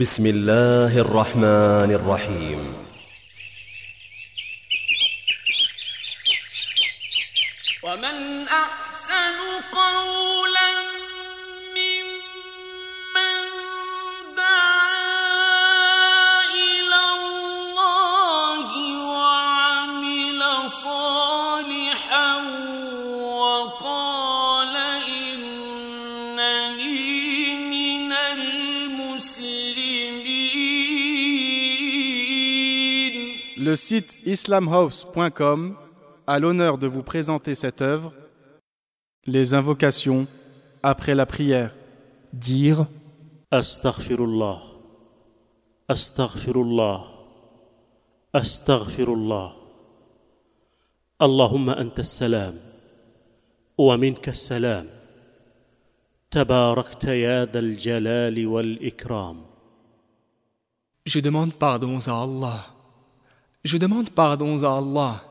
بسم الله الرحمن الرحيم. ومن أحسن قولا Le site islamhouse.com a l'honneur de vous présenter cette œuvre, les invocations après la prière. Dire استغفر الله استغفر الله استغفر الله اللهم انت السلام ومنك السلام تباركت يا ذا الجلال والاكرام Je demande pardon à Allah. je demande pardon à Allah.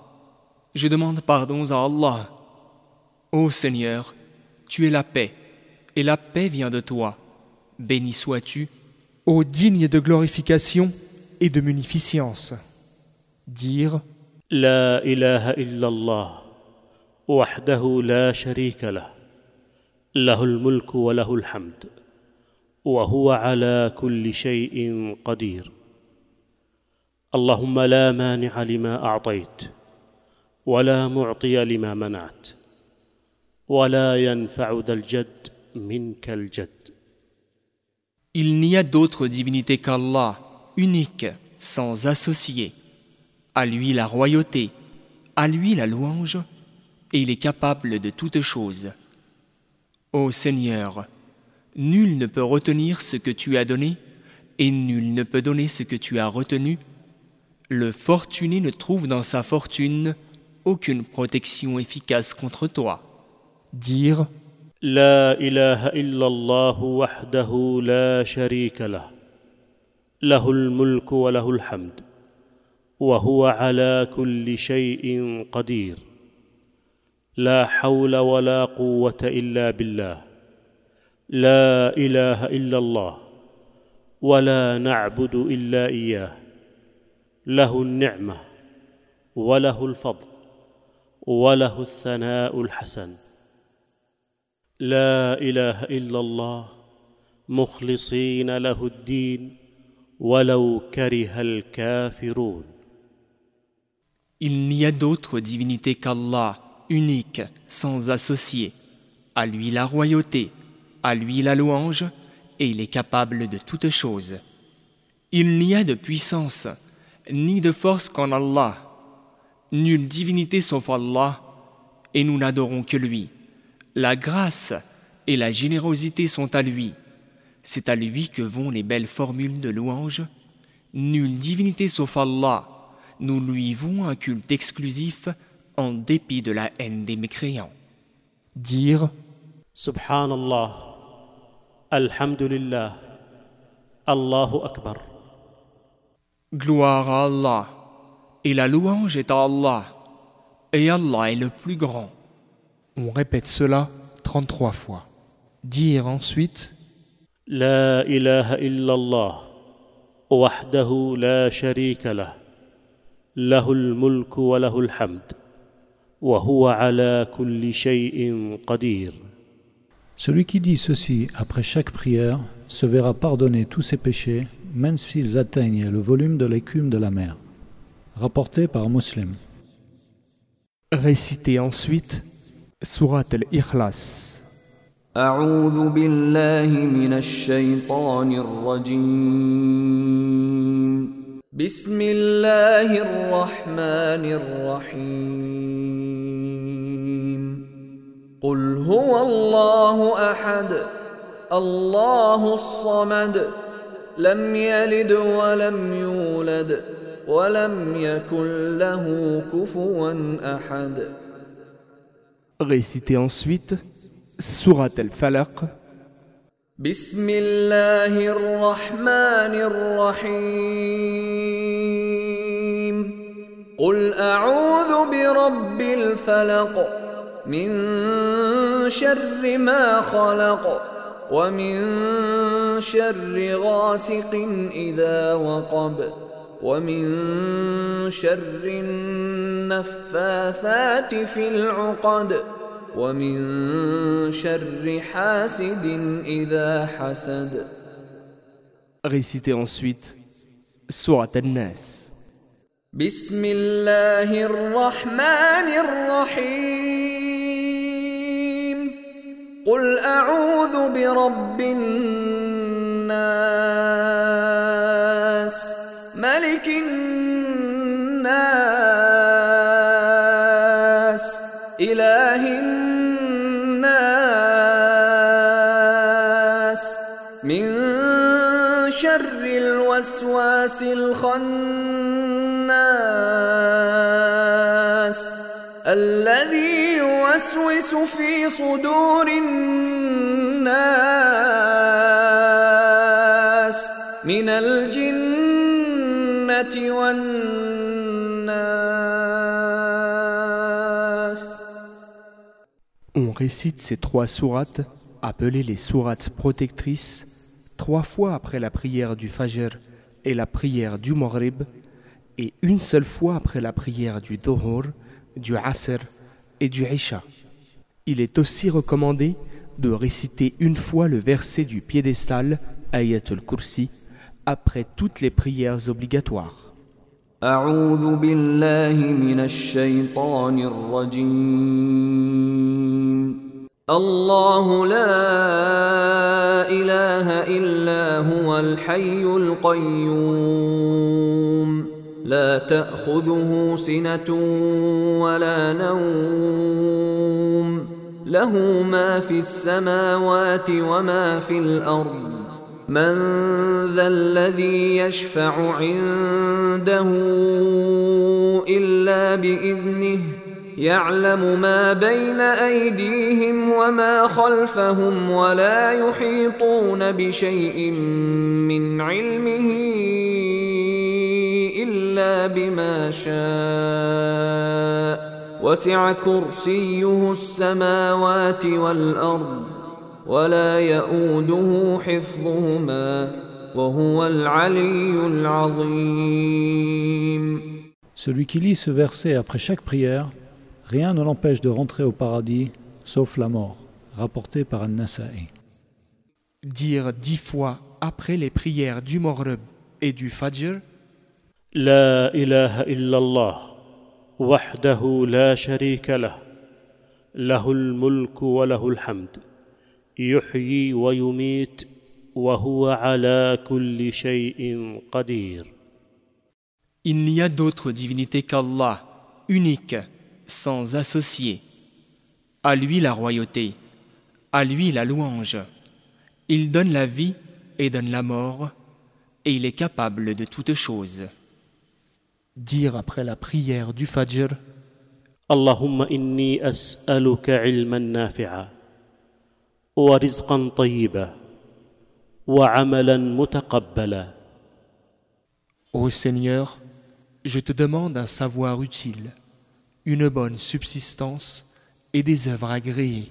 Je demande pardon à Allah. Ô Seigneur, tu es la paix, et la paix vient de toi. Béni sois-tu, ô digne de glorification et de munificence. Dire La ilaha illallah, wahdahu la sharika lah, lahul mulku wa lahul hamd, wa huwa ala kulli shay'in qadir. اللهم لا مانع لما اعطيت ولا معطي لما منعت ولا ينفع ذا الجد منك الجد Il n'y a d'autre divinité qu'Allah, unique, sans associé. À lui la royauté, à lui la louange, et il est capable de toutes choses. Ô Seigneur, nul ne peut retenir ce que tu as donné, et nul ne peut donner ce que tu as retenu. Le fortuné ne trouve dans sa fortune aucune protection efficace contre toi. Dire لا اله الا الله وحده لا شريك له له الملك وله الحمد وهو على كل شيء قدير لا حول ولا قوه الا بالله لا اله الا الله ولا نعبد الا اياه له النعمه وله الفضل وله الثناء الحسن لا اله الا الله مخلصين له الدين ولو كره الكافرون Il n'y a d'autre divinité qu'Allah, unique, sans associé. À lui la royauté, à lui la louange, et il est capable de toutes choses. Il n'y a de puissance, ni de force qu'en Allah. Nulle divinité sauf Allah, et nous n'adorons que lui. La grâce et la générosité sont à lui. C'est à lui que vont les belles formules de louange. Nulle divinité sauf Allah, nous lui vouons un culte exclusif en dépit de la haine des mécréants. Dire Subhanallah, Alhamdulillah, Allahu Akbar. Gloire à Allah, et la louange est à Allah, et Allah est le plus grand. On répète cela 33 fois. Dire ensuite La ilaha illallah, wahdahu la sharika lah, lahul mulku wa lahul hamd, wa huwa ala kulli shay'in qadir. Celui qui dit ceci après chaque prière se verra pardonner tous ses péchés même s'ils atteignent le volume de l'écume de la mer. Rapporté par Muslim. Récitez ensuite Surat al-Ikhlas. أعوذ بالله من الشيطان الرجيم بسم الله الرحمن الرحيم قل هو الله أحد الله الصمد لم يلد ولم يولد ولم يكن له كفوا أحد Récitez ensuite Surat al-Falaq. بسم الله الرحمن الرحيم قل أعوذ برب الفلق من شر ما خلق ومن شر غاسق إذا وقب ومن شر النفاثات في العقد ومن شر حاسد إذا حسد Récitez ensuite Surat An-Nas. بسم الله الرحمن الرحيم قل أعوذ برب الناس ملك الناس إله الناس من شر الوسواس الخناس يوسوس في صدور الناس من الجنة والناس On récite ces trois sourates, appelées les sourates protectrices, trois fois après la prière du Fajr et la prière du Maghrib, et une seule fois après la prière du Dhuhr, du Asr et du Isha. Il est aussi recommandé de réciter une fois le verset du piédestal, Ayatul Kursi, après toutes les prières obligatoires. أعوذ بالله من الشيطان الرجيم الله لا إله إلا هو الحي القيوم لا تأخذه سنة ولا نوم. له ما في السماوات وما في الأرض. من ذا الذي يشفع عنده إلا بإذنه يعلم ما بين أيديهم وما خلفهم ولا يحيطون بشيء من علمه. إلا بما شاء وسع كرسيه السماوات والأرض ولا يؤوده حفظهما وهو العلي العظيم Celui qui lit ce verset après chaque prière, rien ne l'empêche de rentrer au paradis, sauf la mort, rapporté par An-Nasa'i. Dire dix fois après les prières du Maghrib et du Fajr, لا اله الا الله وحده لا شريك له له الملك وله الحمد يحيي ويميت وهو على كل شيء قدير Il n'y a d'autre divinité qu'Allah, unique, sans associé. À lui la royauté, à lui la louange. Il donne la vie et donne la mort, et il est capable de toutes choses. Dire après la prière du Fajr, اللهم اني اسالك علما نافعا ورزقا طيبا وعملا متقبلا Ô Seigneur, je te demande un savoir utile, une bonne subsistance et des œuvres agréées.